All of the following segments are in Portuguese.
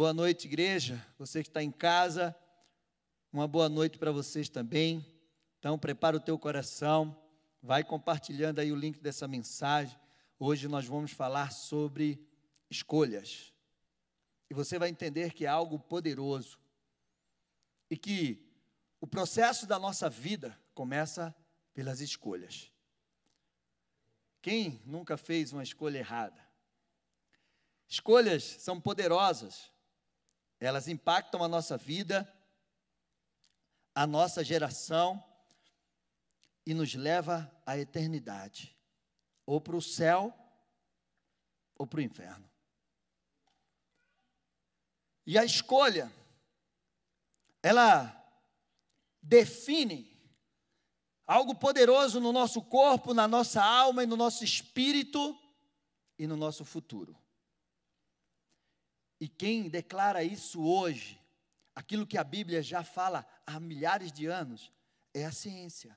Boa noite, igreja. Você que está em casa, uma boa noite para vocês também. Então, prepara o teu coração, vai compartilhando aí o link dessa mensagem. Hoje nós vamos falar sobre escolhas. E você vai entender que é algo poderoso. E que o processo da nossa vida começa pelas escolhas. Quem nunca fez uma escolha errada? Escolhas são poderosas. Elas impactam a nossa vida, a nossa geração e nos leva à eternidade, ou para o céu ou para o inferno. E a escolha, ela define algo poderoso no nosso corpo, na nossa alma e no nosso espírito e no nosso futuro. E quem declara isso hoje, aquilo que a Bíblia já fala há milhares de anos, é a ciência.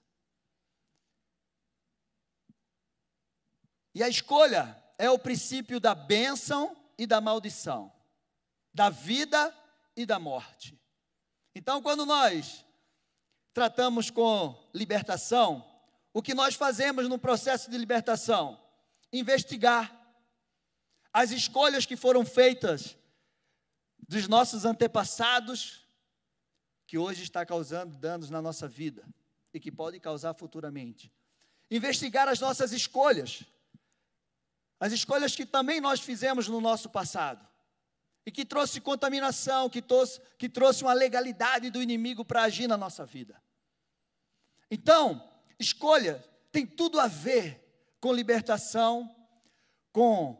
E a escolha é o princípio da bênção e da maldição, da vida e da morte. Então, quando nós tratamos com libertação, o que nós fazemos no processo de libertação? Investigar as escolhas que foram feitas dos nossos antepassados, que hoje está causando danos na nossa vida e que pode causar futuramente. Investigar as nossas escolhas, as escolhas que também nós fizemos no nosso passado e que trouxe contaminação, que trouxe, que trouxe uma legalidade do inimigo para agir na nossa vida. Então, escolha tem tudo a ver com libertação, com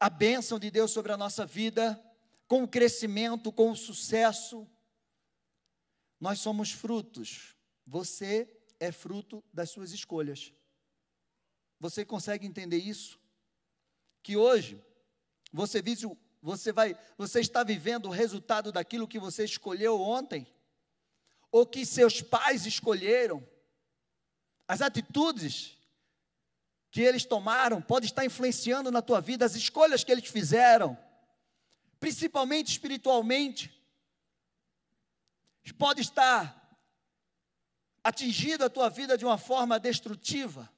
a bênção de Deus sobre a nossa vida, com o crescimento, com o sucesso. Nós somos frutos. Você é fruto das suas escolhas. Você consegue entender isso? Que hoje você vive, você vai, você está vivendo o resultado daquilo que você escolheu ontem, ou que seus pais escolheram. As atitudes que eles tomaram podem estar influenciando na tua vida, as escolhas que eles fizeram principalmente espiritualmente, pode estar atingindo a tua vida de uma forma destrutiva.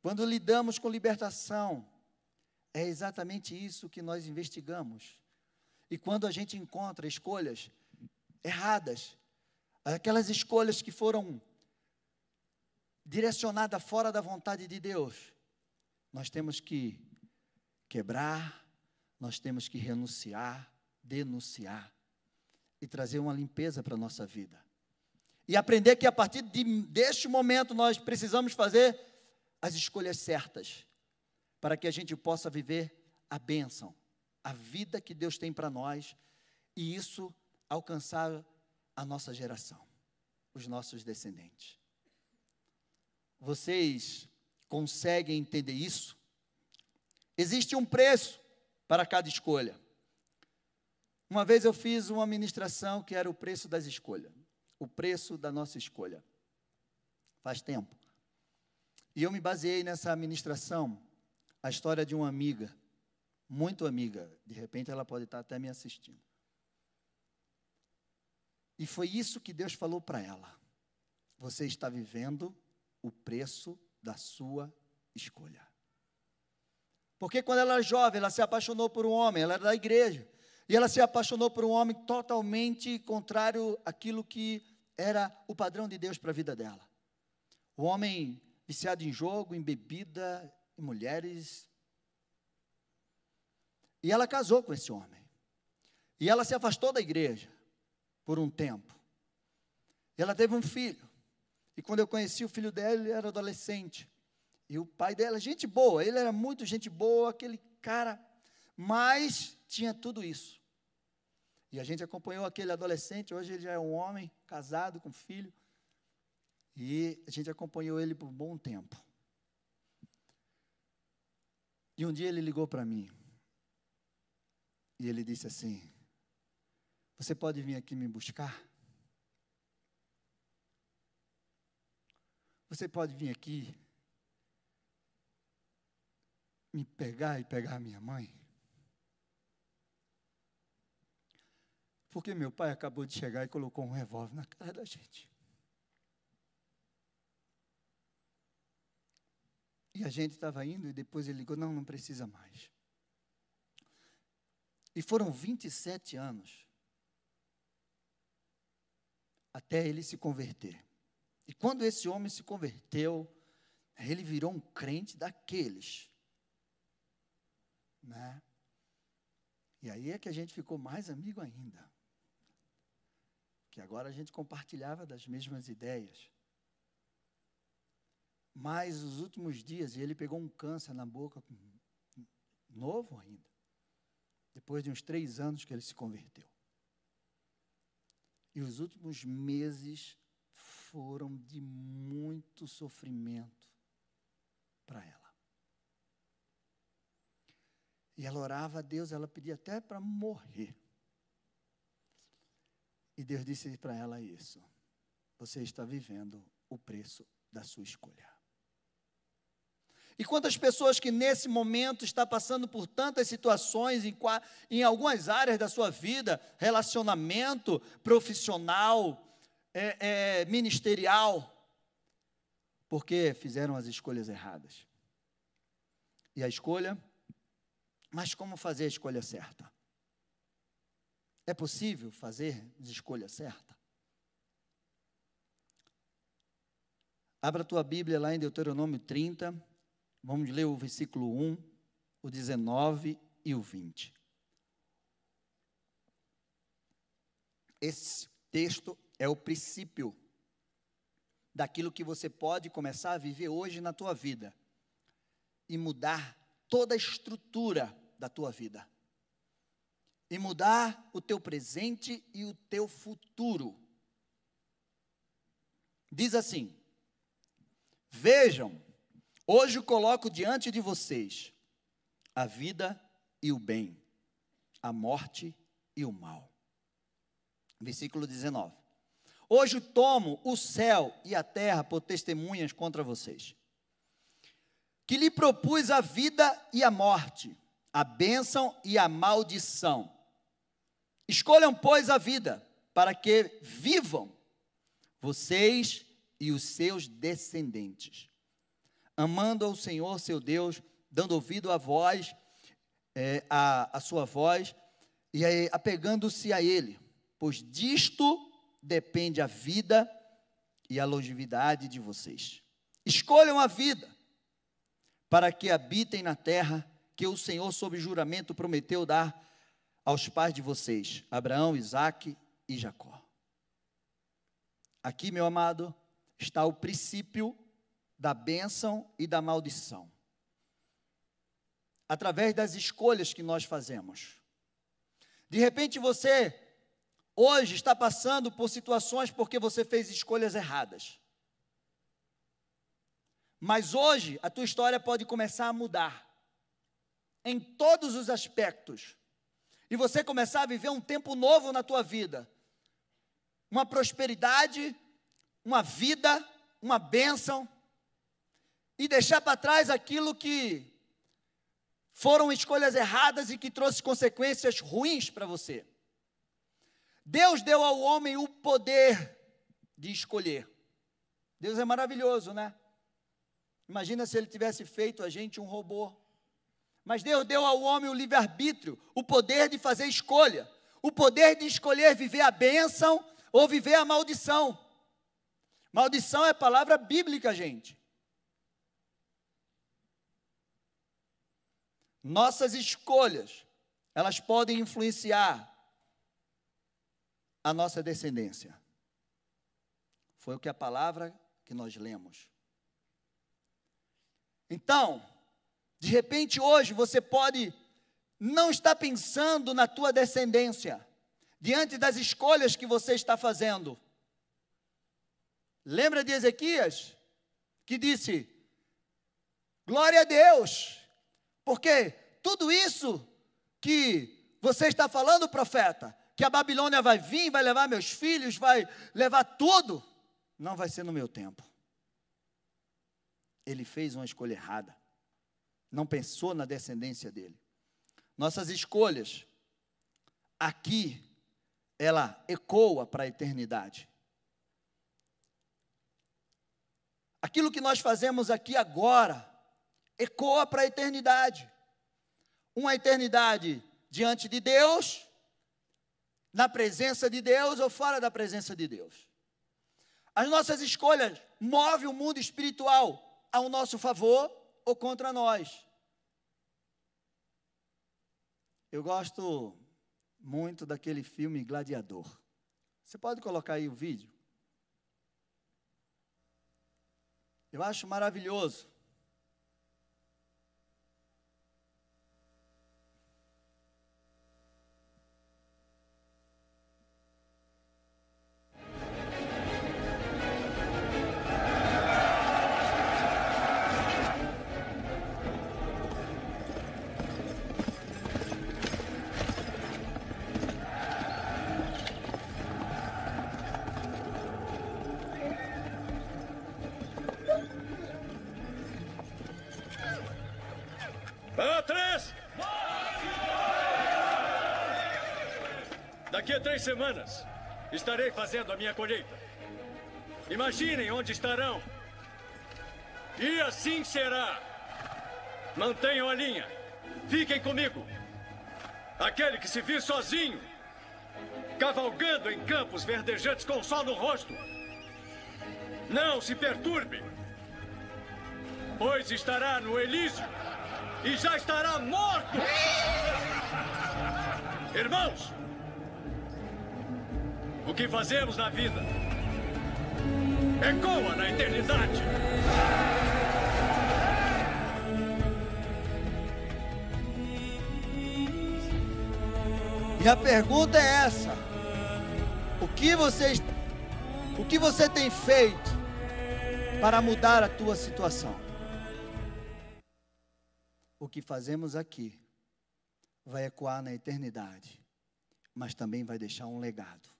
Quando lidamos com libertação, é exatamente isso que nós investigamos. E quando a gente encontra escolhas erradas, aquelas escolhas que foram direcionadas fora da vontade de Deus, nós temos que quebrar, nós temos que renunciar, denunciar e trazer uma limpeza para a nossa vida. E aprender que a partir de, deste momento nós precisamos fazer as escolhas certas para que a gente possa viver a bênção, a vida que Deus tem para nós e isso alcançar a nossa geração, os nossos descendentes. Vocês conseguem entender isso? Existe um preço para cada escolha. Uma vez eu fiz uma ministração que era o preço das escolhas, o preço da nossa escolha. Faz tempo. E eu me baseei nessa ministração, a história de uma amiga, muito amiga, de repente ela pode estar até me assistindo. E foi isso que Deus falou para ela. Você está vivendo o preço da sua escolha. Porque quando ela era jovem, ela se apaixonou por um homem, ela era da igreja. E ela se apaixonou por um homem totalmente contrário àquilo que era o padrão de Deus para a vida dela. O homem viciado em jogo, em bebida, em mulheres. E ela casou com esse homem. E ela se afastou da igreja por um tempo. E ela teve um filho. E quando eu conheci o filho dela, ele era adolescente. E o pai dela, gente boa, ele era muito gente boa, aquele cara, mas tinha tudo isso. E a gente acompanhou aquele adolescente, hoje ele já é um homem, casado, com filho. E a gente acompanhou ele por um bom tempo. E um dia ele ligou para mim. E ele disse assim: Você pode vir aqui me buscar? Você pode vir aqui me pegar e pegar minha mãe? Porque meu pai acabou de chegar e colocou um revólver na cara da gente. E a gente estava indo e depois ele ligou: não, não precisa mais. E foram 27 anos até ele se converter. E quando esse homem se converteu, ele virou um crente daqueles. Né? E aí é que a gente ficou mais amigo ainda. Que agora a gente compartilhava das mesmas ideias. Mas os últimos dias, ele pegou um câncer na boca, novo ainda. Depois de uns três anos que ele se converteu. E os últimos meses foram de muito sofrimento para ela. E ela orava a Deus, ela pedia até para morrer. E Deus disse para ela isso: Você está vivendo o preço da sua escolha. E quantas pessoas que nesse momento está passando por tantas situações em, em algumas áreas da sua vida, relacionamento profissional, é, é, ministerial, porque fizeram as escolhas erradas. E a escolha, mas como fazer a escolha certa? É possível fazer a escolha certa? Abra a tua Bíblia lá em Deuteronômio 30, vamos ler o versículo 1, o 19 e o 20. Esse texto é o princípio daquilo que você pode começar a viver hoje na tua vida e mudar toda a estrutura da tua vida. E mudar o teu presente e o teu futuro. Diz assim: Vejam, hoje coloco diante de vocês a vida e o bem, a morte e o mal. Versículo 19. Hoje tomo o céu e a terra por testemunhas contra vocês. Que lhe propus a vida e a morte, a bênção e a maldição. Escolham, pois, a vida, para que vivam vocês e os seus descendentes, amando ao Senhor seu Deus, dando ouvido à voz, é, a, a sua voz, e apegando-se a Ele, pois disto depende a vida e a longevidade de vocês. Escolham a vida para que habitem na terra que o Senhor, sob juramento, prometeu dar aos pais de vocês, Abraão, Isaque e Jacó. Aqui, meu amado, está o princípio da bênção e da maldição. Através das escolhas que nós fazemos. De repente você hoje está passando por situações porque você fez escolhas erradas. Mas hoje a tua história pode começar a mudar em todos os aspectos. E você começar a viver um tempo novo na tua vida. Uma prosperidade, uma vida, uma bênção e deixar para trás aquilo que foram escolhas erradas e que trouxe consequências ruins para você. Deus deu ao homem o poder de escolher. Deus é maravilhoso, né? Imagina se ele tivesse feito a gente um robô. Mas Deus deu ao homem o livre-arbítrio, o poder de fazer escolha, o poder de escolher viver a bênção ou viver a maldição. Maldição é palavra bíblica, gente. Nossas escolhas, elas podem influenciar a nossa descendência. Foi o que a palavra que nós lemos. Então, de repente hoje você pode não estar pensando na tua descendência, diante das escolhas que você está fazendo. Lembra de Ezequias, que disse: Glória a Deus, porque tudo isso que você está falando, profeta, que a Babilônia vai vir, vai levar meus filhos, vai levar tudo. Não vai ser no meu tempo. Ele fez uma escolha errada. Não pensou na descendência dele. Nossas escolhas aqui ela ecoa para a eternidade. Aquilo que nós fazemos aqui agora ecoa para a eternidade. Uma eternidade diante de Deus, na presença de Deus ou fora da presença de Deus. As nossas escolhas movem o mundo espiritual ao nosso favor ou contra nós. Eu gosto muito daquele filme Gladiador. Você pode colocar aí o vídeo? Eu acho maravilhoso. Semanas estarei fazendo a minha colheita. Imaginem onde estarão. E assim será. Mantenham a linha. Fiquem comigo. Aquele que se vir sozinho, cavalgando em campos verdejantes com o sol no rosto, não se perturbe, pois estará no Elísio e já estará morto. Irmãos, que fazemos na vida ecoa na eternidade. E a pergunta é essa: o que você, o que você tem feito para mudar a tua situação? O que fazemos aqui vai ecoar na eternidade, mas também vai deixar um legado.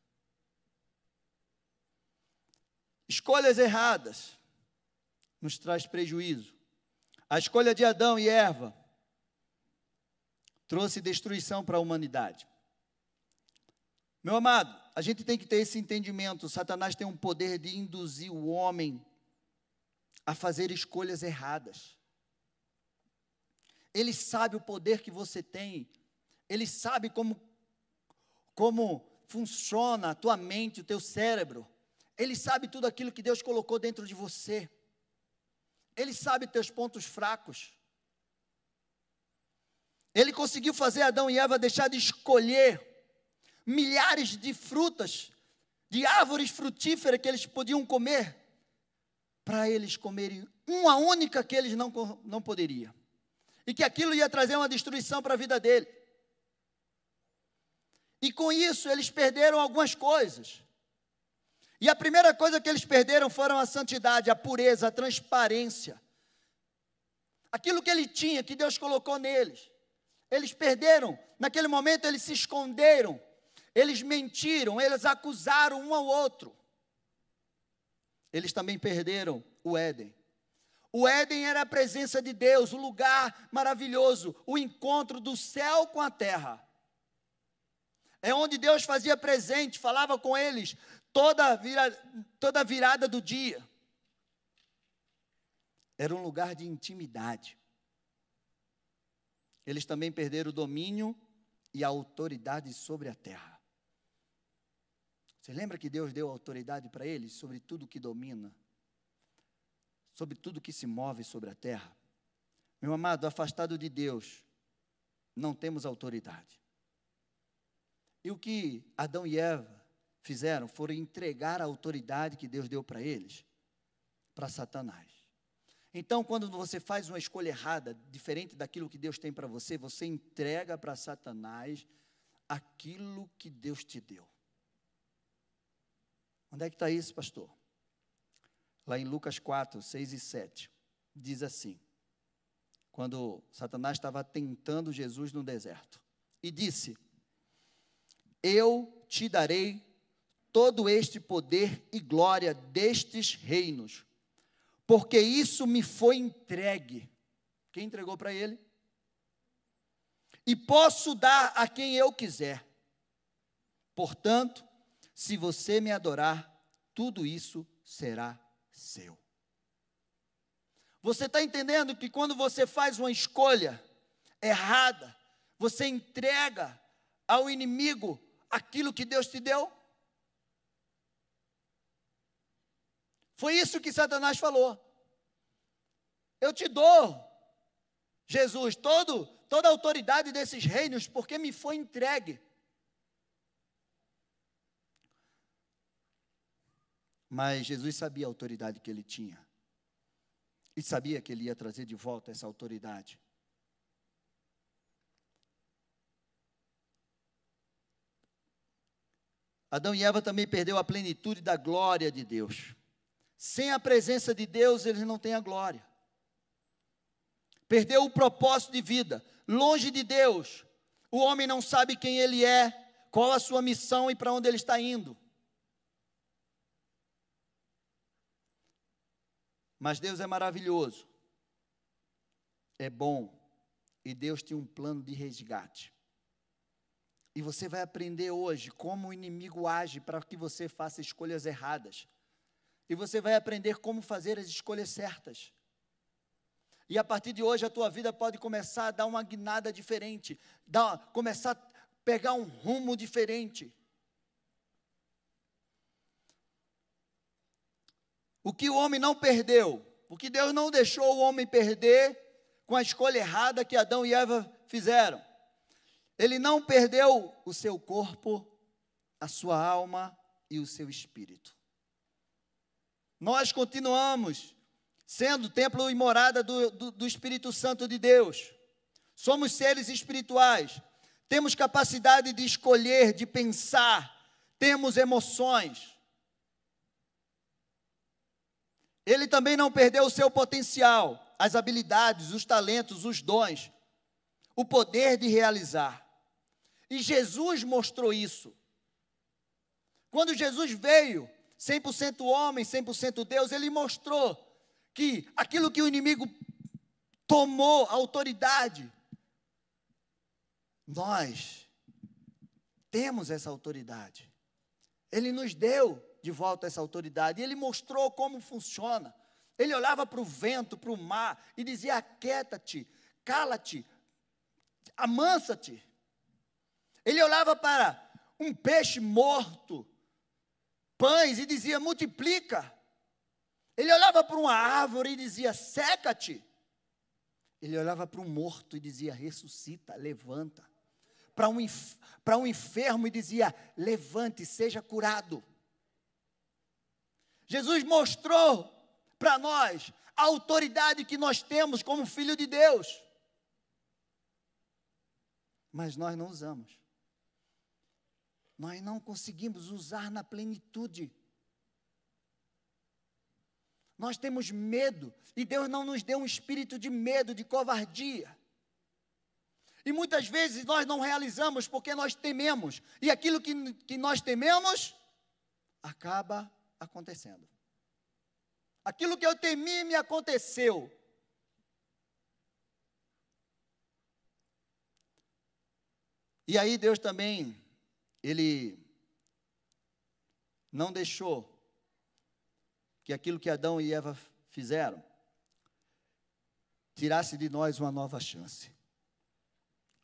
Escolhas erradas nos traz prejuízo. A escolha de Adão e Eva trouxe destruição para a humanidade. Meu amado, a gente tem que ter esse entendimento. Satanás tem um poder de induzir o homem a fazer escolhas erradas. Ele sabe o poder que você tem. Ele sabe como como funciona a tua mente, o teu cérebro. Ele sabe tudo aquilo que Deus colocou dentro de você. Ele sabe teus pontos fracos. Ele conseguiu fazer Adão e Eva deixar de escolher milhares de frutas, de árvores frutíferas que eles podiam comer, para eles comerem uma única que eles não, não poderiam. E que aquilo ia trazer uma destruição para a vida dele. E com isso eles perderam algumas coisas. E a primeira coisa que eles perderam foram a santidade, a pureza, a transparência. Aquilo que ele tinha, que Deus colocou neles. Eles perderam, naquele momento eles se esconderam, eles mentiram, eles acusaram um ao outro. Eles também perderam o Éden. O Éden era a presença de Deus, o lugar maravilhoso, o encontro do céu com a terra. É onde Deus fazia presente, falava com eles, toda, vira, toda virada do dia. Era um lugar de intimidade. Eles também perderam o domínio e a autoridade sobre a terra. Você lembra que Deus deu autoridade para eles sobre tudo que domina, sobre tudo que se move sobre a terra? Meu amado, afastado de Deus, não temos autoridade. E o que Adão e Eva fizeram foram entregar a autoridade que Deus deu para eles para Satanás. Então, quando você faz uma escolha errada, diferente daquilo que Deus tem para você, você entrega para Satanás aquilo que Deus te deu. Onde é que está isso, pastor? Lá em Lucas 4, 6 e 7, diz assim: quando Satanás estava tentando Jesus no deserto, e disse: Eu te darei todo este poder e glória destes reinos, porque isso me foi entregue. Quem entregou para ele? E posso dar a quem eu quiser. Portanto, se você me adorar, tudo isso será seu. Você está entendendo que quando você faz uma escolha errada, você entrega ao inimigo aquilo que Deus te deu? Foi isso que Satanás falou. Eu te dou, Jesus, todo, toda a autoridade desses reinos, porque me foi entregue. Mas Jesus sabia a autoridade que ele tinha. E sabia que ele ia trazer de volta essa autoridade. Adão e Eva também perdeu a plenitude da glória de Deus. Sem a presença de Deus, eles não têm a glória. Perdeu o propósito de vida. Longe de Deus, o homem não sabe quem ele é, qual a sua missão e para onde ele está indo. Mas Deus é maravilhoso, é bom, e Deus tem um plano de resgate. E você vai aprender hoje como o inimigo age para que você faça escolhas erradas. E você vai aprender como fazer as escolhas certas. E a partir de hoje a tua vida pode começar a dar uma guinada diferente, dar, começar a pegar um rumo diferente. O que o homem não perdeu, o que Deus não deixou o homem perder com a escolha errada que Adão e Eva fizeram. Ele não perdeu o seu corpo, a sua alma e o seu espírito. Nós continuamos sendo templo e morada do, do, do, Espírito Santo de Deus. Somos seres espirituais, temos capacidade de escolher, de pensar, temos emoções. Ele também não perdeu o seu potencial, as habilidades, os talentos, os dons, o poder de realizar. E Jesus mostrou isso. Quando Jesus veio, 100% homem, 100% Deus, ele mostrou que aquilo que o inimigo tomou autoridade, nós temos essa autoridade. Ele nos deu de volta essa autoridade. E ele mostrou como funciona. Ele olhava para o vento, para o mar e dizia: Aquieta-te, cala-te, amansa-te. Ele olhava para um peixe morto, pães, e dizia: Multiplica. Ele olhava para uma árvore e dizia: Seca-te. Ele olhava para um morto e dizia: Ressuscita, levanta. Para um, para um enfermo e dizia: Levante, seja curado. Jesus mostrou para nós a autoridade que nós temos como filho de Deus. Mas nós não usamos. Nós não conseguimos usar na plenitude. Nós temos medo, e Deus não nos deu um espírito de medo, de covardia. E muitas vezes nós não realizamos porque nós tememos, e aquilo que, que nós tememos acaba acontecendo. Aquilo que eu temi me aconteceu. E aí Deus também, Ele não deixou que aquilo que Adão e Eva fizeram tirasse de nós uma nova chance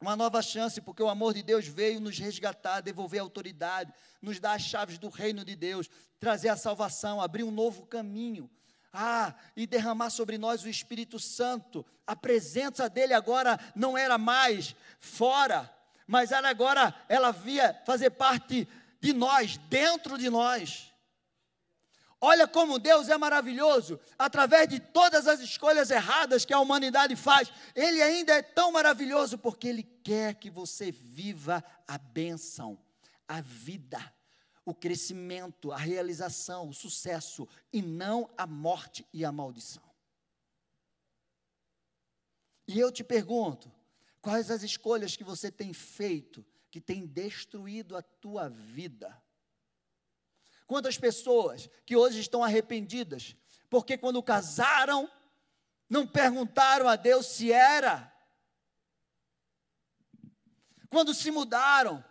uma nova chance, porque o amor de Deus veio nos resgatar, devolver a autoridade, nos dar as chaves do reino de Deus, trazer a salvação, abrir um novo caminho. Ah, e derramar sobre nós o Espírito Santo. A presença dele agora não era mais fora, mas era agora, ela via fazer parte de nós, dentro de nós. Olha como Deus é maravilhoso, através de todas as escolhas erradas que a humanidade faz, Ele ainda é tão maravilhoso porque Ele quer que você viva a bênção, a vida, o crescimento, a realização, o sucesso, e não a morte e a maldição. E eu te pergunto, quais as escolhas que você tem feito que tem destruído a tua vida? Quantas pessoas que hoje estão arrependidas, porque quando casaram, não perguntaram a Deus se era. Quando se mudaram,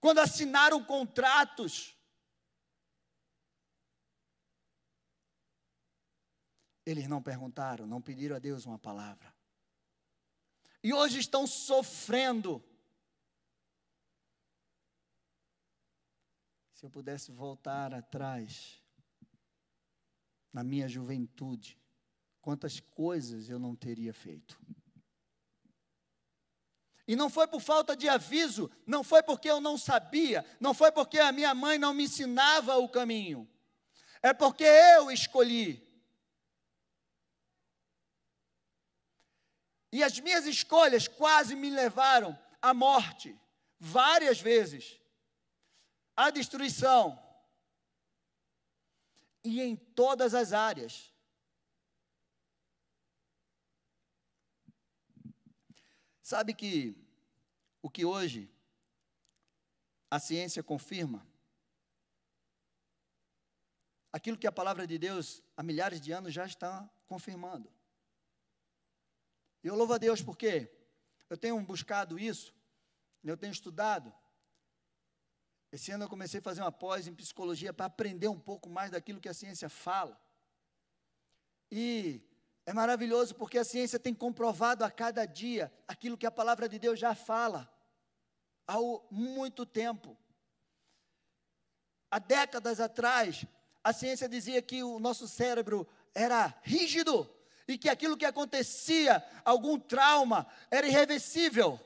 quando assinaram contratos. Eles não perguntaram, não pediram a Deus uma palavra. E hoje estão sofrendo. Se eu pudesse voltar atrás, na minha juventude, quantas coisas eu não teria feito. E não foi por falta de aviso, não foi porque eu não sabia, não foi porque a minha mãe não me ensinava o caminho. É porque eu escolhi. E as minhas escolhas quase me levaram à morte, várias vezes, à destruição, e em todas as áreas. Sabe que o que hoje a ciência confirma, aquilo que a palavra de Deus há milhares de anos já está confirmando. E eu louvo a Deus porque eu tenho buscado isso, eu tenho estudado. Esse ano eu comecei a fazer uma pós em psicologia para aprender um pouco mais daquilo que a ciência fala. E é maravilhoso porque a ciência tem comprovado a cada dia aquilo que a palavra de Deus já fala há muito tempo. Há décadas atrás, a ciência dizia que o nosso cérebro era rígido e que aquilo que acontecia, algum trauma, era irreversível.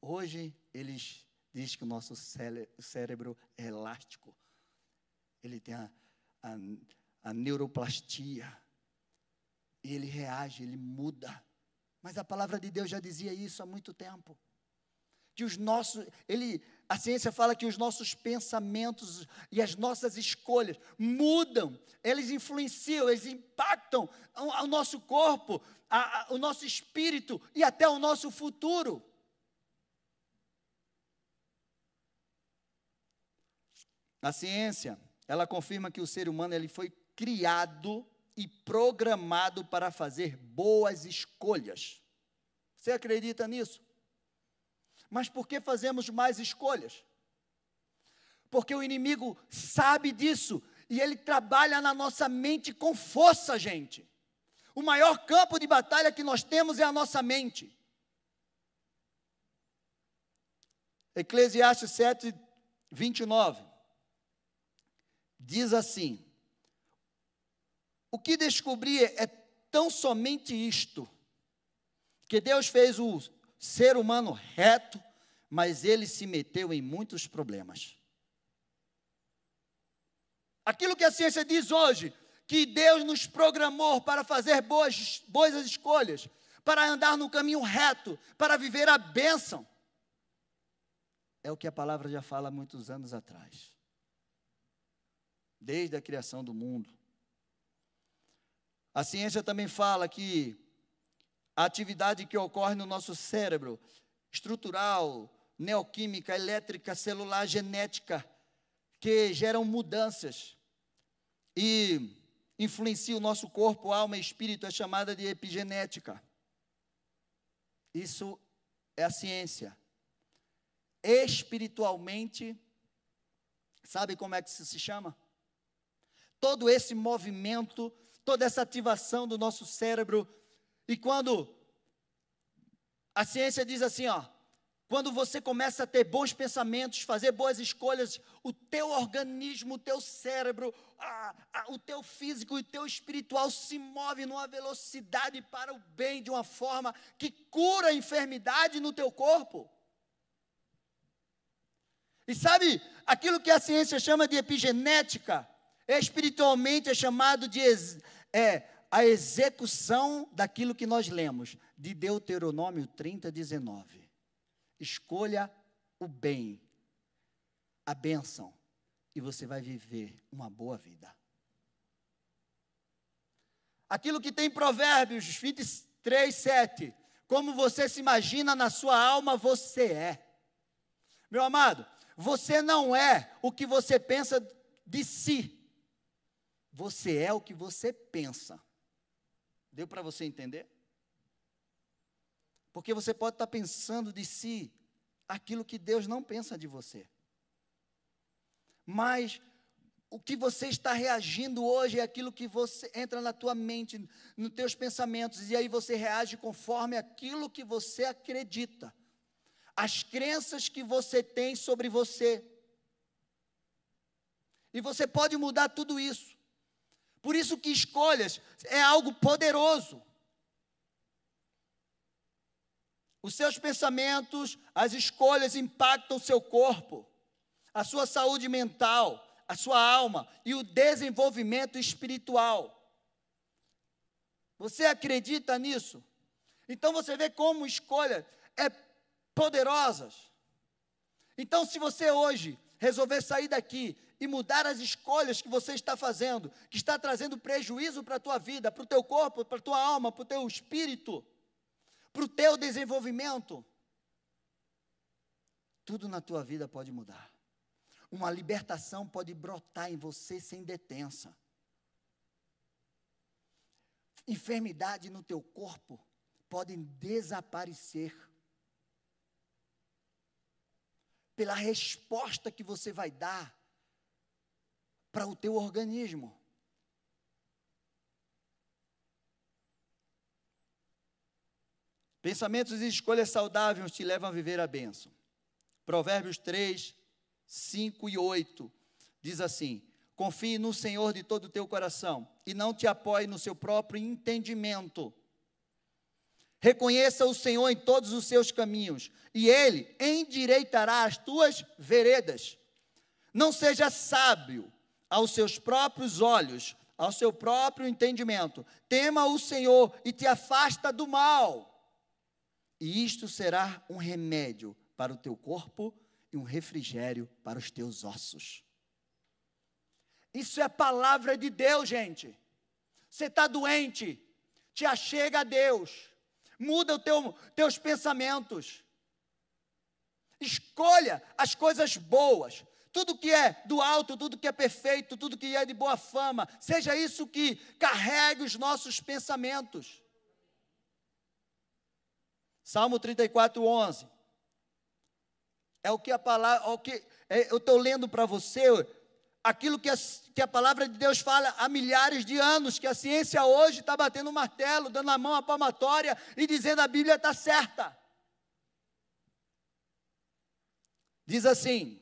Hoje, eles dizem que o nosso cérebro é elástico. Ele tem a, a, a neuroplastia e ele reage, ele muda. Mas a palavra de Deus já dizia isso há muito tempo. Que os nossos, ele, a ciência fala que os nossos pensamentos e as nossas escolhas mudam, eles influenciam, eles impactam o, nosso corpo, a, a, o nosso espírito e até o nosso futuro. A ciência, ela confirma que o ser humano ele foi criado e programado para fazer boas escolhas. Você acredita nisso? Mas por que fazemos mais escolhas? Porque o inimigo sabe disso e ele trabalha na nossa mente com força, gente. O maior campo de batalha que nós temos é a nossa mente. Eclesiastes 7, 29 diz assim: o que descobri é tão somente isto: que Deus fez o ser humano reto, mas ele se meteu em muitos problemas. Aquilo que a ciência diz hoje, que Deus nos programou para fazer boas, boas escolhas, para andar no caminho reto, para viver a bênção, é o que a palavra já fala há muitos anos atrás, desde a criação do mundo. A ciência também fala que a atividade que ocorre no nosso cérebro, estrutural, neoquímica, elétrica, celular, genética, que geram mudanças e influencia o nosso corpo, alma e espírito, é chamada de epigenética. Isso é a ciência. Espiritualmente, sabe como é que isso se chama? Todo esse movimento toda essa ativação do nosso cérebro. E quando a ciência diz assim, ó, quando você começa a ter bons pensamentos, fazer boas escolhas, o teu organismo, o teu cérebro, a, a, o teu físico e o teu espiritual se move numa velocidade para o bem, de uma forma que cura a enfermidade no teu corpo. E sabe aquilo que a ciência chama de epigenética? Espiritualmente é chamado de é a execução daquilo que nós lemos, de Deuteronômio 30, 19. Escolha o bem, a bênção, e você vai viver uma boa vida. Aquilo que tem em Provérbios 23, 7. Como você se imagina na sua alma, você é. Meu amado, você não é o que você pensa de si. Você é o que você pensa. Deu para você entender? Porque você pode estar pensando de si aquilo que Deus não pensa de você. mas o que você está reagindo hoje é aquilo que você entra na tua mente, nos teus pensamentos, e aí você reage conforme aquilo que você acredita. As crenças que você tem sobre você. E você pode mudar tudo isso. Por isso que escolhas é algo poderoso. Os seus pensamentos, as escolhas impactam o seu corpo, a sua saúde mental, a sua alma e o desenvolvimento espiritual. Você acredita nisso? Então você vê como escolha é poderosas. Então, se você hoje resolver sair daqui e mudar as escolhas que você está fazendo, que está trazendo prejuízo para a tua vida, para o teu corpo, para a tua alma, para o teu espírito, para o teu desenvolvimento, tudo na tua vida pode mudar. Uma libertação pode brotar em você sem detença. Enfermidade no teu corpo podem desaparecer. Pela resposta que você vai dar para o teu organismo. Pensamentos e escolhas saudáveis te levam a viver a bênção. Provérbios 3, 5 e 8 diz assim: Confie no Senhor de todo o teu coração e não te apoie no seu próprio entendimento. Reconheça o Senhor em todos os seus caminhos e ele endireitará as tuas veredas. Não seja sábio aos seus próprios olhos, ao seu próprio entendimento. Tema o Senhor e te afasta do mal. E isto será um remédio para o teu corpo e um refrigério para os teus ossos. Isso é palavra de Deus, gente. Você está doente, te achega a Deus, muda os teu, teus pensamentos. Escolha as coisas boas, tudo que é do alto, tudo que é perfeito, tudo que é de boa fama, seja isso que carregue os nossos pensamentos. Salmo 34, 11 é o que a palavra, o que é, eu estou lendo para você, aquilo que a, que a palavra de Deus fala há milhares de anos, que a ciência hoje está batendo o martelo, dando a mão à palmatória e dizendo a Bíblia está certa. Diz assim: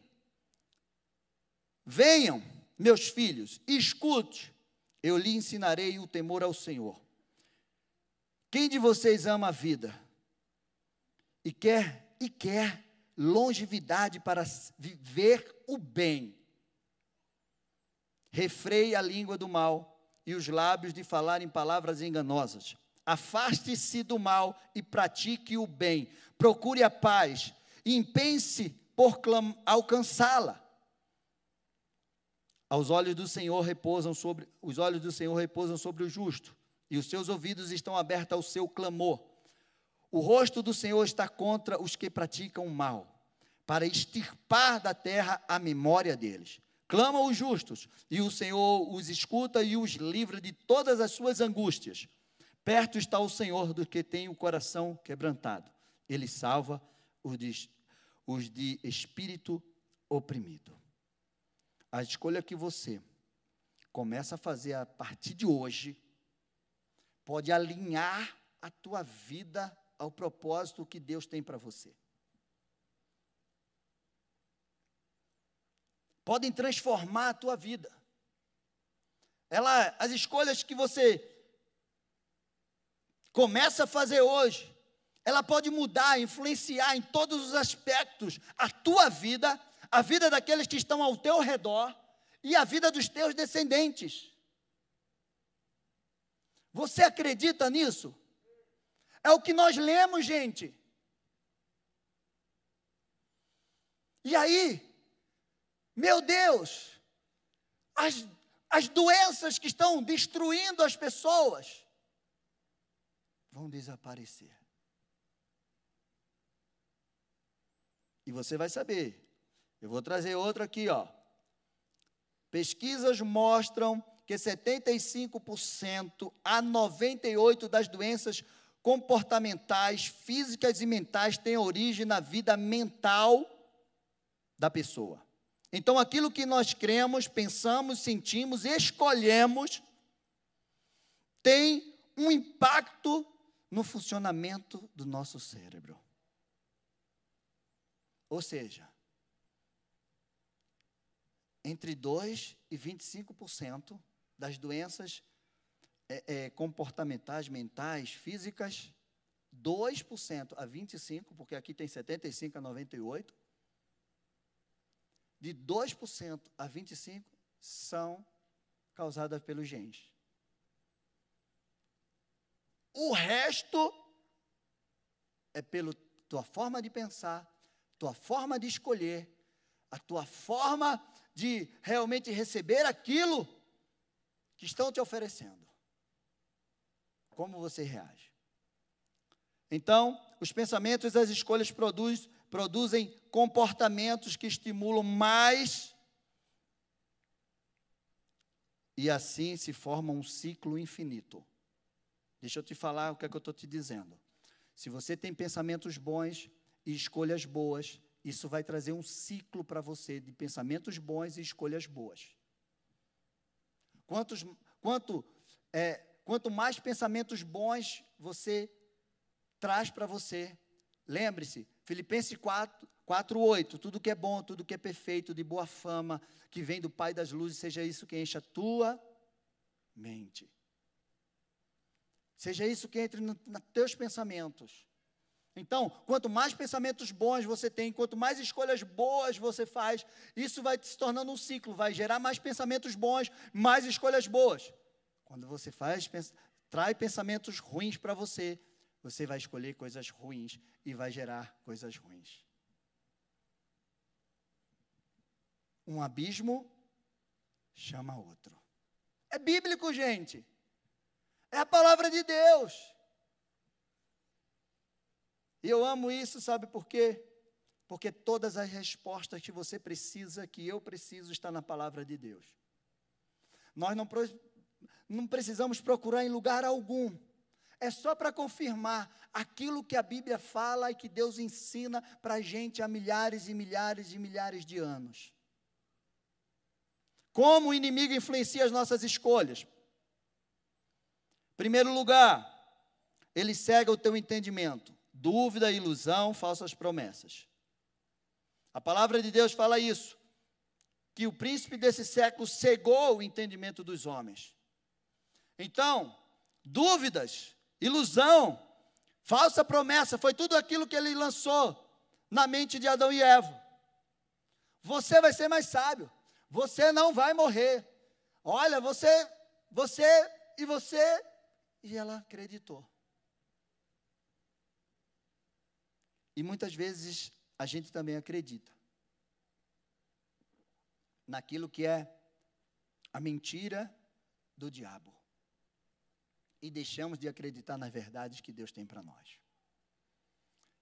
Venham, meus filhos, escute, eu lhe ensinarei o temor ao Senhor. Quem de vocês ama a vida e quer e quer longevidade para viver o bem. Refreie a língua do mal e os lábios de falar em palavras enganosas. Afaste-se do mal e pratique o bem. Procure a paz e empense por alcançá-la. Aos olhos do Senhor repousam sobre os olhos do Senhor repousam sobre o justo, e os seus ouvidos estão abertos ao seu clamor. O rosto do Senhor está contra os que praticam o mal, para extirpar da terra a memória deles. Clamam os justos, e o Senhor os escuta e os livra de todas as suas angústias. Perto está o Senhor do que tem o coração quebrantado. Ele salva os de, os de espírito oprimido. A escolha que você começa a fazer a partir de hoje pode alinhar a tua vida ao propósito que Deus tem para você. Podem transformar a tua vida. Ela, as escolhas que você começa a fazer hoje, ela pode mudar, influenciar em todos os aspectos a tua vida, a vida daqueles que estão ao teu redor e a vida dos teus descendentes. Você acredita nisso? É o que nós lemos, gente. E aí, meu Deus, as, as doenças que estão destruindo as pessoas vão desaparecer. E você vai saber. Eu vou trazer outro aqui, ó. Pesquisas mostram que 75% a 98% das doenças comportamentais, físicas e mentais têm origem na vida mental da pessoa. Então, aquilo que nós cremos, pensamos, sentimos, escolhemos, tem um impacto no funcionamento do nosso cérebro. Ou seja, entre 2 e 25% das doenças é, é, comportamentais, mentais, físicas, 2% a 25%, porque aqui tem 75% a 98%, de 2% a 25% são causadas pelos genes. O resto é pela tua forma de pensar, tua forma de escolher, a tua forma de realmente receber aquilo que estão te oferecendo. Como você reage? Então, os pensamentos e as escolhas produz, produzem comportamentos que estimulam mais e assim se forma um ciclo infinito. Deixa eu te falar o que é que eu estou te dizendo. Se você tem pensamentos bons e escolhas boas, isso vai trazer um ciclo para você de pensamentos bons e escolhas boas. Quantos, quanto, é, quanto mais pensamentos bons você traz para você, lembre-se, Filipenses 4, 4, 8, tudo que é bom, tudo que é perfeito, de boa fama, que vem do Pai das luzes, seja isso que encha a tua mente. Seja isso que entre nos teus pensamentos. Então, quanto mais pensamentos bons você tem, quanto mais escolhas boas você faz, isso vai se tornando um ciclo, vai gerar mais pensamentos bons, mais escolhas boas. Quando você faz, pensa, traz pensamentos ruins para você, você vai escolher coisas ruins e vai gerar coisas ruins. Um abismo chama outro. É bíblico, gente. É a palavra de Deus. E eu amo isso, sabe por quê? Porque todas as respostas que você precisa, que eu preciso, está na palavra de Deus. Nós não, não precisamos procurar em lugar algum. É só para confirmar aquilo que a Bíblia fala e que Deus ensina para a gente há milhares e milhares e milhares de anos. Como o inimigo influencia as nossas escolhas? Primeiro lugar, ele cega o teu entendimento. Dúvida, ilusão, falsas promessas. A palavra de Deus fala isso, que o príncipe desse século cegou o entendimento dos homens. Então, dúvidas, ilusão, falsa promessa, foi tudo aquilo que ele lançou na mente de Adão e Eva. Você vai ser mais sábio, você não vai morrer. Olha, você, você e você e ela acreditou. E muitas vezes a gente também acredita naquilo que é a mentira do diabo. E deixamos de acreditar nas verdades que Deus tem para nós.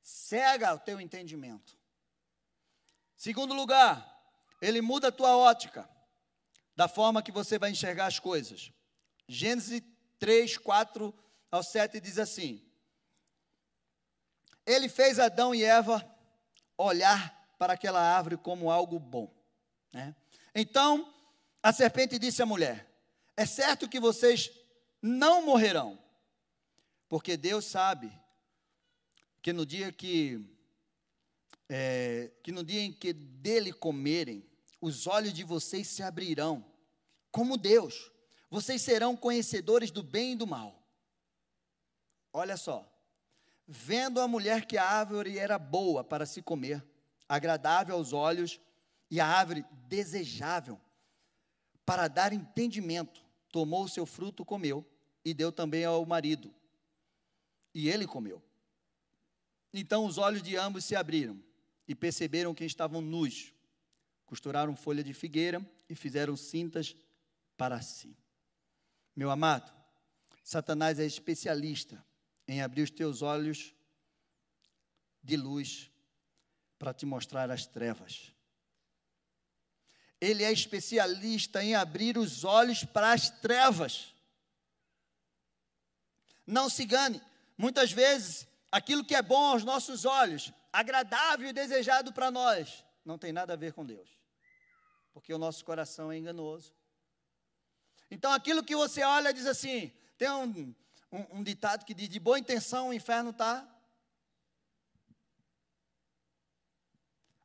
Cega o teu entendimento. Segundo lugar, ele muda a tua ótica, da forma que você vai enxergar as coisas. Gênesis 3, 4 ao 7 diz assim: Ele fez Adão e Eva olhar para aquela árvore como algo bom. Né? Então, a serpente disse à mulher: É certo que vocês não morrerão, porque Deus sabe que no dia que é, que no dia em que dele comerem, os olhos de vocês se abrirão, como Deus, vocês serão conhecedores do bem e do mal. Olha só. Vendo a mulher que a árvore era boa para se comer, agradável aos olhos, e a árvore desejável para dar entendimento, tomou o seu fruto, comeu, e deu também ao marido. E ele comeu. Então os olhos de ambos se abriram e perceberam que estavam nus. Costuraram folha de figueira e fizeram cintas para si. Meu amado, Satanás é especialista em abrir os teus olhos de luz para te mostrar as trevas. Ele é especialista em abrir os olhos para as trevas. Não se engane, muitas vezes aquilo que é bom aos nossos olhos, agradável e desejado para nós, não tem nada a ver com Deus. porque o nosso coração é enganoso. Então, aquilo que você olha diz assim: tem um, um, um ditado que diz: de boa intenção o inferno está.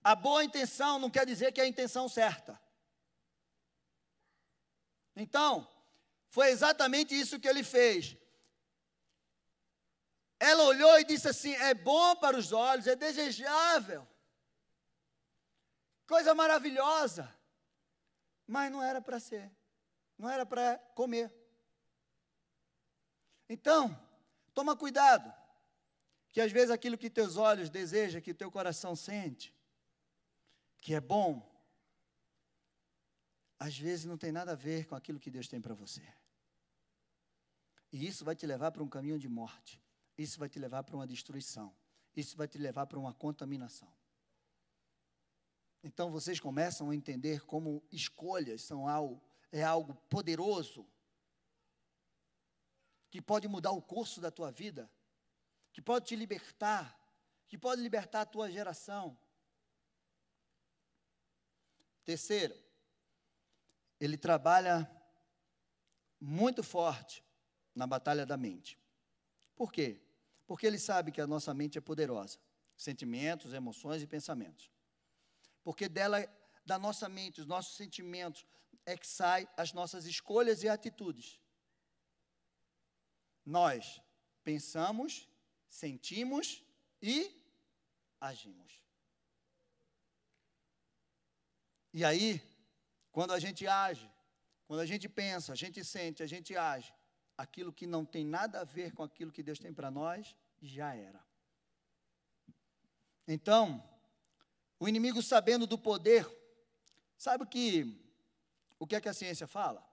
A boa intenção não quer dizer que é a intenção certa. Então, foi exatamente isso que ele fez. Ela olhou e disse assim: é bom para os olhos, é desejável, coisa maravilhosa, mas não era para ser, não era para comer. Então, toma cuidado, que às vezes aquilo que teus olhos desejam, que teu coração sente, que é bom, às vezes não tem nada a ver com aquilo que Deus tem para você. E isso vai te levar para um caminho de morte. Isso vai te levar para uma destruição. Isso vai te levar para uma contaminação. Então vocês começam a entender como escolhas são algo, é algo poderoso que pode mudar o curso da tua vida, que pode te libertar, que pode libertar a tua geração. Terceiro, ele trabalha muito forte na batalha da mente. Por quê? Porque ele sabe que a nossa mente é poderosa. Sentimentos, emoções e pensamentos. Porque dela, da nossa mente, os nossos sentimentos, é que saem as nossas escolhas e atitudes. Nós pensamos, sentimos e agimos. E aí, quando a gente age, quando a gente pensa, a gente sente, a gente age, aquilo que não tem nada a ver com aquilo que Deus tem para nós, já era. Então, o inimigo sabendo do poder, sabe o que o que é que a ciência fala?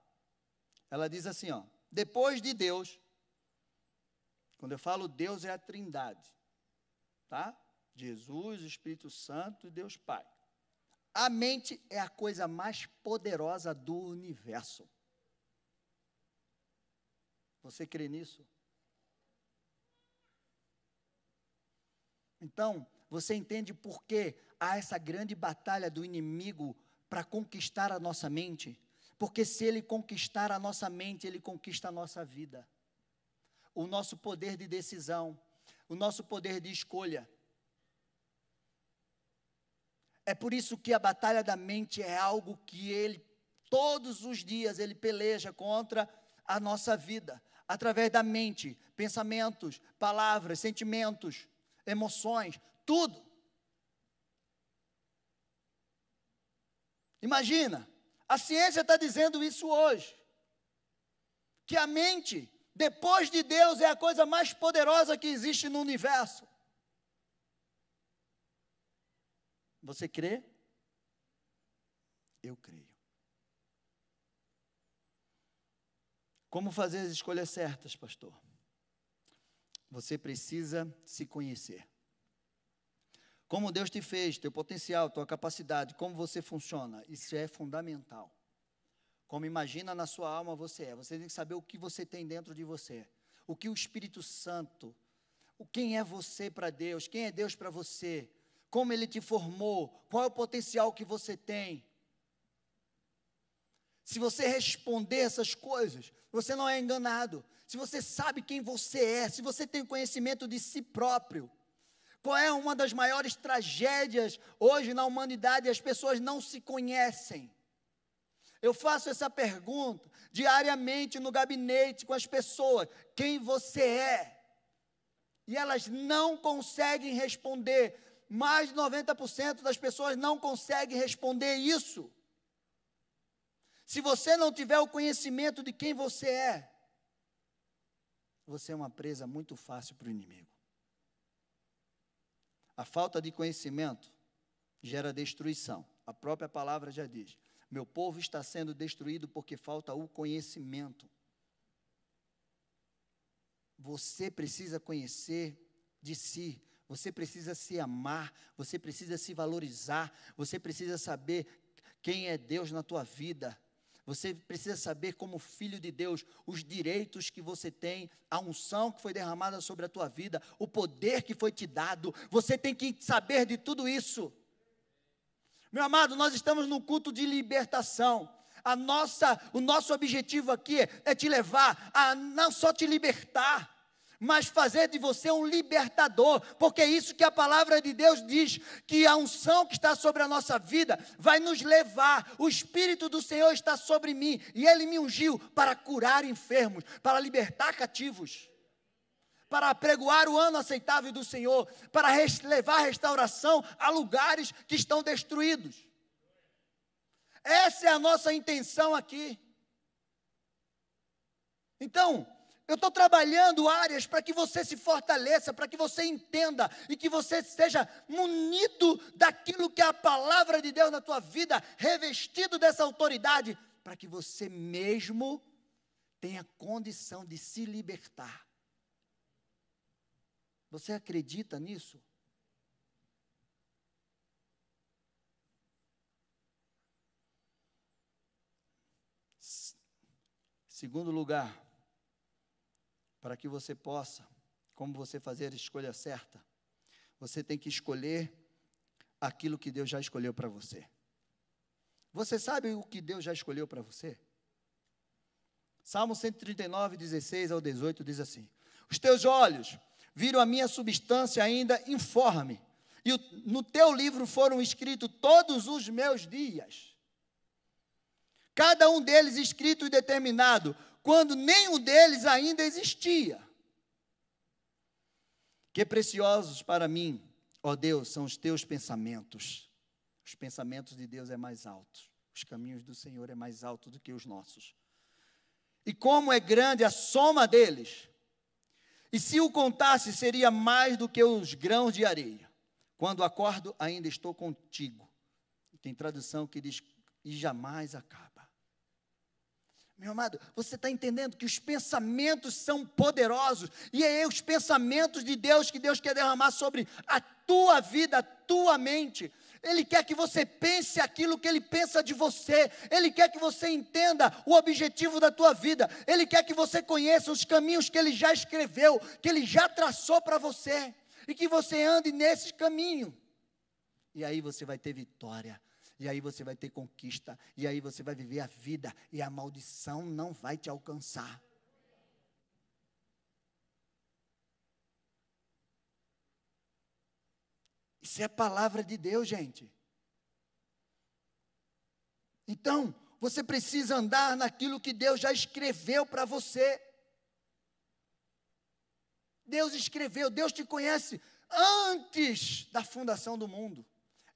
Ela diz assim, ó, depois de Deus, quando eu falo Deus é a Trindade, tá? Jesus, Espírito Santo e Deus Pai. A mente é a coisa mais poderosa do universo. Você crê nisso? Então, você entende por que há essa grande batalha do inimigo para conquistar a nossa mente? Porque se ele conquistar a nossa mente, ele conquista a nossa vida o nosso poder de decisão, o nosso poder de escolha. É por isso que a batalha da mente é algo que ele, todos os dias, ele peleja contra a nossa vida, através da mente, pensamentos, palavras, sentimentos, emoções, tudo. Imagina, a ciência está dizendo isso hoje, que a mente depois de Deus, é a coisa mais poderosa que existe no universo. Você crê? Eu creio. Como fazer as escolhas certas, pastor? Você precisa se conhecer. Como Deus te fez, teu potencial, tua capacidade, como você funciona, isso é fundamental. Como imagina na sua alma você é. Você tem que saber o que você tem dentro de você. O que o Espírito Santo, o quem é você para Deus, quem é Deus para você, como ele te formou, qual é o potencial que você tem. Se você responder essas coisas, você não é enganado. Se você sabe quem você é, se você tem conhecimento de si próprio, qual é uma das maiores tragédias hoje na humanidade? As pessoas não se conhecem. Eu faço essa pergunta diariamente no gabinete com as pessoas: quem você é? E elas não conseguem responder. Mais de 90% das pessoas não conseguem responder isso. Se você não tiver o conhecimento de quem você é, você é uma presa muito fácil para o inimigo. A falta de conhecimento gera destruição. A própria palavra já diz: meu povo está sendo destruído porque falta o conhecimento. Você precisa conhecer de si, você precisa se amar, você precisa se valorizar, você precisa saber quem é Deus na tua vida. Você precisa saber, como filho de Deus, os direitos que você tem, a unção que foi derramada sobre a tua vida, o poder que foi te dado. Você tem que saber de tudo isso. Meu amado, nós estamos num culto de libertação. A nossa, o nosso objetivo aqui é te levar a não só te libertar, mas fazer de você um libertador, porque é isso que a palavra de Deus diz, que a unção que está sobre a nossa vida vai nos levar. O Espírito do Senhor está sobre mim e ele me ungiu para curar enfermos, para libertar cativos, para pregoar o ano aceitável do Senhor, para levar restauração a lugares que estão destruídos. Essa é a nossa intenção aqui. Então, eu estou trabalhando áreas para que você se fortaleça, para que você entenda e que você seja munido daquilo que é a palavra de Deus na tua vida, revestido dessa autoridade, para que você mesmo tenha condição de se libertar. Você acredita nisso? Segundo lugar, para que você possa, como você fazer a escolha certa, você tem que escolher aquilo que Deus já escolheu para você. Você sabe o que Deus já escolheu para você? Salmo 139, 16 ao 18 diz assim: Os teus olhos viram a minha substância ainda informe, e no teu livro foram escritos todos os meus dias, cada um deles escrito e determinado, quando nenhum deles ainda existia. Que preciosos para mim, ó Deus, são os teus pensamentos. Os pensamentos de Deus é mais altos. Os caminhos do Senhor é mais alto do que os nossos. E como é grande a soma deles. E se o contasse, seria mais do que os grãos de areia. Quando acordo, ainda estou contigo. Tem tradução que diz: e jamais acaba. Meu amado, você está entendendo que os pensamentos são poderosos, e é os pensamentos de Deus que Deus quer derramar sobre a tua vida, a tua mente. Ele quer que você pense aquilo que ele pensa de você. Ele quer que você entenda o objetivo da tua vida. Ele quer que você conheça os caminhos que ele já escreveu, que ele já traçou para você, e que você ande nesse caminho. E aí você vai ter vitória e aí você vai ter conquista, e aí você vai viver a vida, e a maldição não vai te alcançar. Isso é palavra de Deus, gente. Então, você precisa andar naquilo que Deus já escreveu para você. Deus escreveu, Deus te conhece antes da fundação do mundo.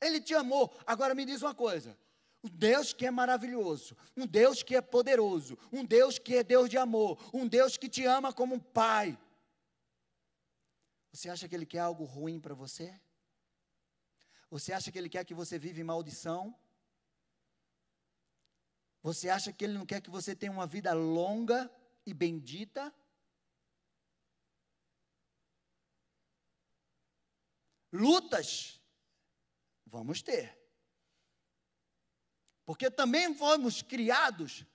Ele te amou. Agora me diz uma coisa: um Deus que é maravilhoso, um Deus que é poderoso, um Deus que é Deus de amor, um Deus que te ama como um pai. Você acha que Ele quer algo ruim para você? Você acha que Ele quer que você vive maldição? Você acha que Ele não quer que você tenha uma vida longa e bendita? Lutas Vamos ter. Porque também fomos criados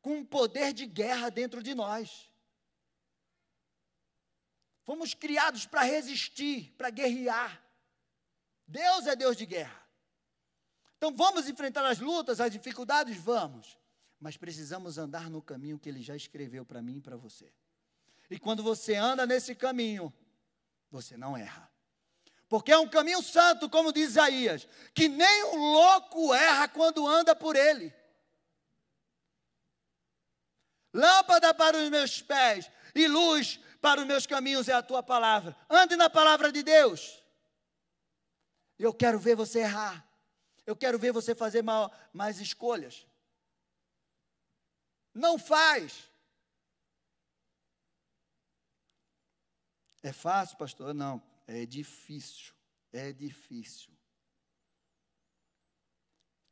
com um poder de guerra dentro de nós. Fomos criados para resistir, para guerrear. Deus é Deus de guerra. Então vamos enfrentar as lutas, as dificuldades? Vamos. Mas precisamos andar no caminho que Ele já escreveu para mim e para você. E quando você anda nesse caminho, você não erra. Porque é um caminho santo, como diz Isaías, que nem um louco erra quando anda por ele. Lâmpada para os meus pés e luz para os meus caminhos é a tua palavra. Ande na palavra de Deus. Eu quero ver você errar. Eu quero ver você fazer mal, mais escolhas. Não faz. É fácil, pastor? Não. É difícil, é difícil.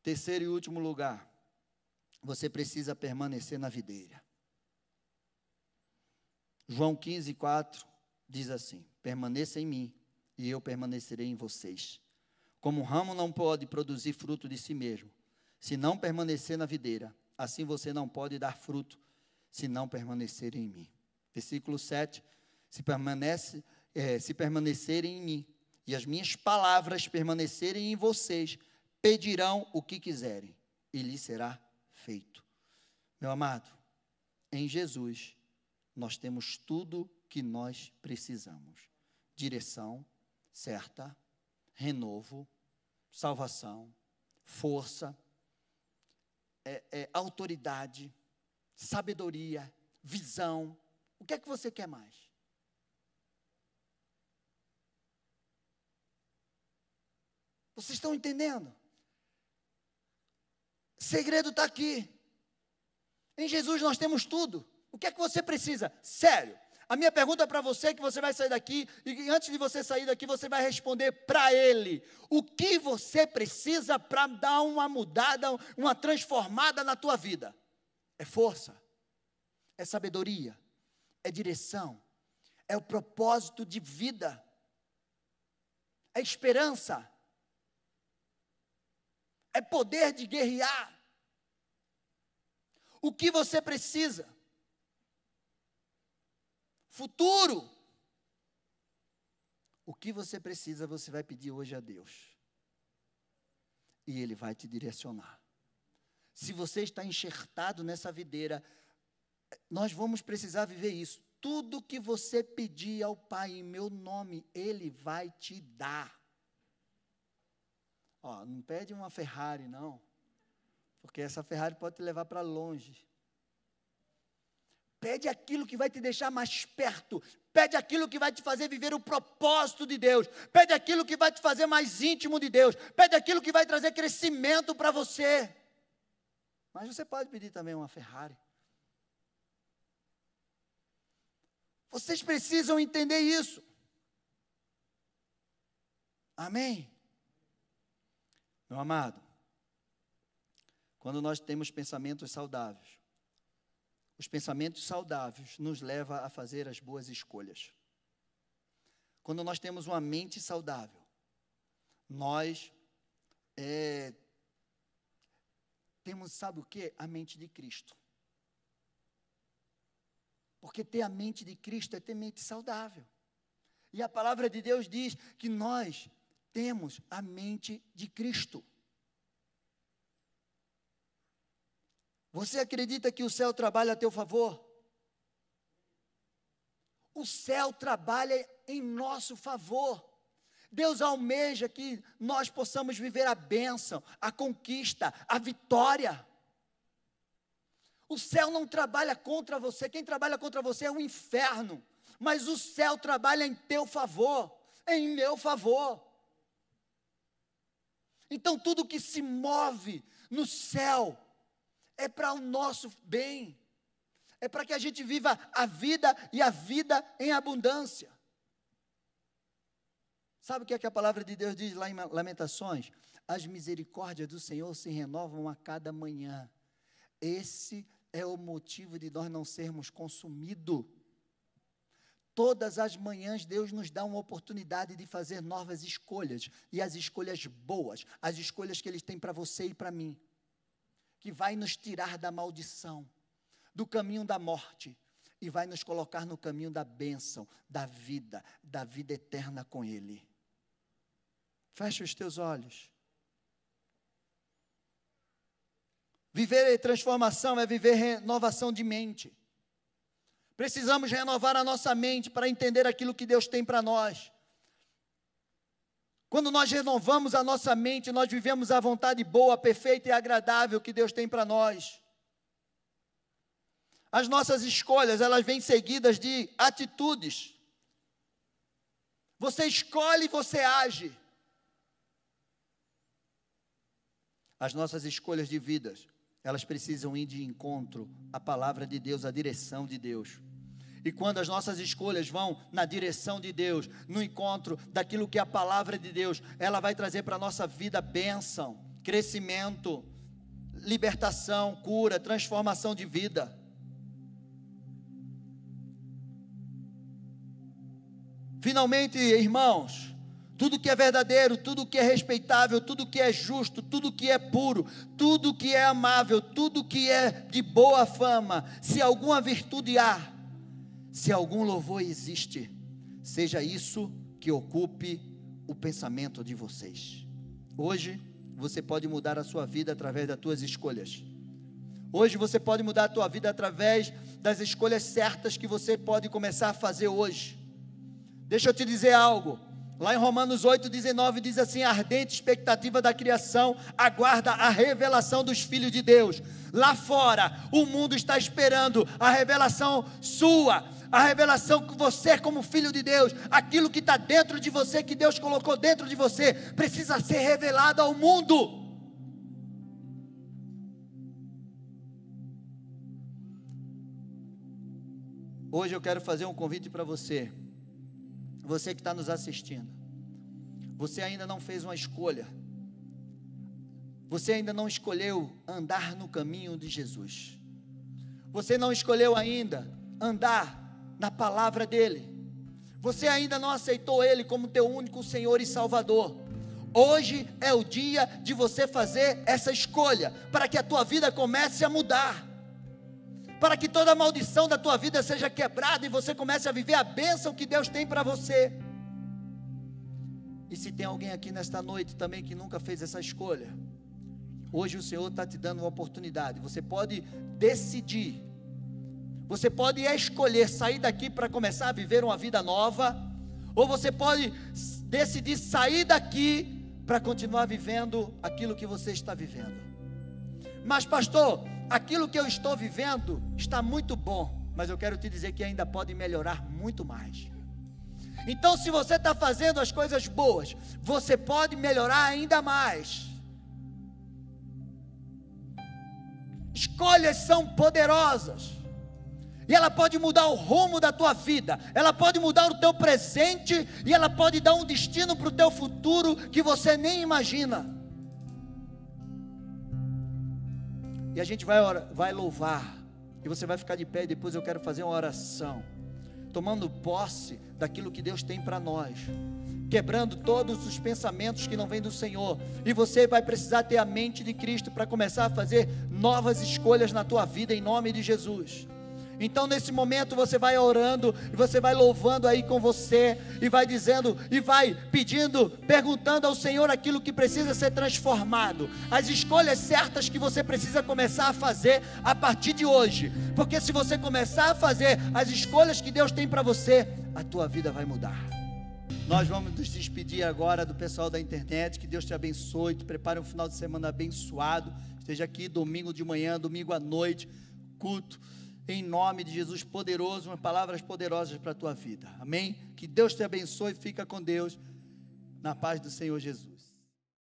Terceiro e último lugar, você precisa permanecer na videira. João 15, 4 diz assim: Permaneça em mim, e eu permanecerei em vocês. Como o ramo não pode produzir fruto de si mesmo, se não permanecer na videira, assim você não pode dar fruto, se não permanecer em mim. Versículo 7: Se permanece é, se permanecerem em mim e as minhas palavras permanecerem em vocês, pedirão o que quiserem e lhe será feito. Meu amado, em Jesus nós temos tudo que nós precisamos: direção certa, renovo, salvação, força, é, é, autoridade, sabedoria, visão. O que é que você quer mais? Vocês estão entendendo? segredo está aqui. Em Jesus nós temos tudo. O que é que você precisa? Sério. A minha pergunta para você é que você vai sair daqui e antes de você sair daqui você vai responder para ele. O que você precisa para dar uma mudada, uma transformada na tua vida? É força. É sabedoria. É direção. É o propósito de vida. É esperança é poder de guerrear. O que você precisa? Futuro. O que você precisa, você vai pedir hoje a Deus. E Ele vai te direcionar. Se você está enxertado nessa videira, nós vamos precisar viver isso. Tudo que você pedir ao Pai em meu nome, Ele vai te dar. Ó, não pede uma Ferrari, não. Porque essa Ferrari pode te levar para longe. Pede aquilo que vai te deixar mais perto. Pede aquilo que vai te fazer viver o propósito de Deus. Pede aquilo que vai te fazer mais íntimo de Deus. Pede aquilo que vai trazer crescimento para você. Mas você pode pedir também uma Ferrari. Vocês precisam entender isso. Amém? Meu amado, quando nós temos pensamentos saudáveis, os pensamentos saudáveis nos levam a fazer as boas escolhas. Quando nós temos uma mente saudável, nós é, temos, sabe o que? A mente de Cristo. Porque ter a mente de Cristo é ter mente saudável. E a palavra de Deus diz que nós temos a mente de Cristo. Você acredita que o céu trabalha a teu favor? O céu trabalha em nosso favor. Deus almeja que nós possamos viver a bênção, a conquista, a vitória. O céu não trabalha contra você, quem trabalha contra você é o inferno, mas o céu trabalha em teu favor, em meu favor. Então, tudo que se move no céu é para o nosso bem, é para que a gente viva a vida e a vida em abundância. Sabe o que é que a palavra de Deus diz lá em Lamentações? As misericórdias do Senhor se renovam a cada manhã. Esse é o motivo de nós não sermos consumidos. Todas as manhãs Deus nos dá uma oportunidade de fazer novas escolhas, e as escolhas boas, as escolhas que Ele tem para você e para mim, que vai nos tirar da maldição, do caminho da morte, e vai nos colocar no caminho da bênção, da vida, da vida eterna com Ele. Feche os teus olhos. Viver transformação é viver renovação de mente. Precisamos renovar a nossa mente para entender aquilo que Deus tem para nós. Quando nós renovamos a nossa mente, nós vivemos a vontade boa, perfeita e agradável que Deus tem para nós. As nossas escolhas, elas vêm seguidas de atitudes. Você escolhe e você age. As nossas escolhas de vidas, elas precisam ir de encontro à palavra de Deus, à direção de Deus. E quando as nossas escolhas vão na direção de Deus, no encontro daquilo que é a palavra de Deus, ela vai trazer para a nossa vida bênção, crescimento, libertação, cura, transformação de vida. Finalmente, irmãos, tudo que é verdadeiro, tudo que é respeitável, tudo que é justo, tudo que é puro, tudo que é amável, tudo que é de boa fama, se alguma virtude há, se algum louvor existe, seja isso que ocupe o pensamento de vocês. Hoje, você pode mudar a sua vida através das suas escolhas. Hoje você pode mudar a tua vida através das escolhas certas que você pode começar a fazer hoje. Deixa eu te dizer algo. Lá em Romanos 8,19 diz assim: a ardente expectativa da criação aguarda a revelação dos filhos de Deus. Lá fora, o mundo está esperando a revelação sua, a revelação que você, como filho de Deus, aquilo que está dentro de você, que Deus colocou dentro de você, precisa ser revelado ao mundo. Hoje eu quero fazer um convite para você, você que está nos assistindo. Você ainda não fez uma escolha, você ainda não escolheu andar no caminho de Jesus, você não escolheu ainda andar na palavra dEle, você ainda não aceitou Ele como teu único Senhor e Salvador. Hoje é o dia de você fazer essa escolha, para que a tua vida comece a mudar para que toda maldição da tua vida seja quebrada e você comece a viver a bênção que Deus tem para você. E se tem alguém aqui nesta noite também que nunca fez essa escolha, hoje o Senhor está te dando uma oportunidade. Você pode decidir, você pode escolher sair daqui para começar a viver uma vida nova, ou você pode decidir sair daqui para continuar vivendo aquilo que você está vivendo. Mas, pastor, aquilo que eu estou vivendo está muito bom, mas eu quero te dizer que ainda pode melhorar muito mais. Então, se você está fazendo as coisas boas, você pode melhorar ainda mais. Escolhas são poderosas. E ela pode mudar o rumo da tua vida, ela pode mudar o teu presente, e ela pode dar um destino para o teu futuro que você nem imagina. E a gente vai, vai louvar. E você vai ficar de pé e depois eu quero fazer uma oração. Tomando posse daquilo que Deus tem para nós. Quebrando todos os pensamentos que não vêm do Senhor. E você vai precisar ter a mente de Cristo para começar a fazer novas escolhas na tua vida em nome de Jesus. Então, nesse momento, você vai orando, e você vai louvando aí com você, e vai dizendo, e vai pedindo, perguntando ao Senhor aquilo que precisa ser transformado, as escolhas certas que você precisa começar a fazer a partir de hoje, porque se você começar a fazer as escolhas que Deus tem para você, a tua vida vai mudar. Nós vamos nos despedir agora do pessoal da internet. Que Deus te abençoe, te prepare um final de semana abençoado. Esteja aqui domingo de manhã, domingo à noite, culto em nome de Jesus poderoso, umas palavras poderosas para a tua vida. Amém? Que Deus te abençoe, fica com Deus, na paz do Senhor Jesus.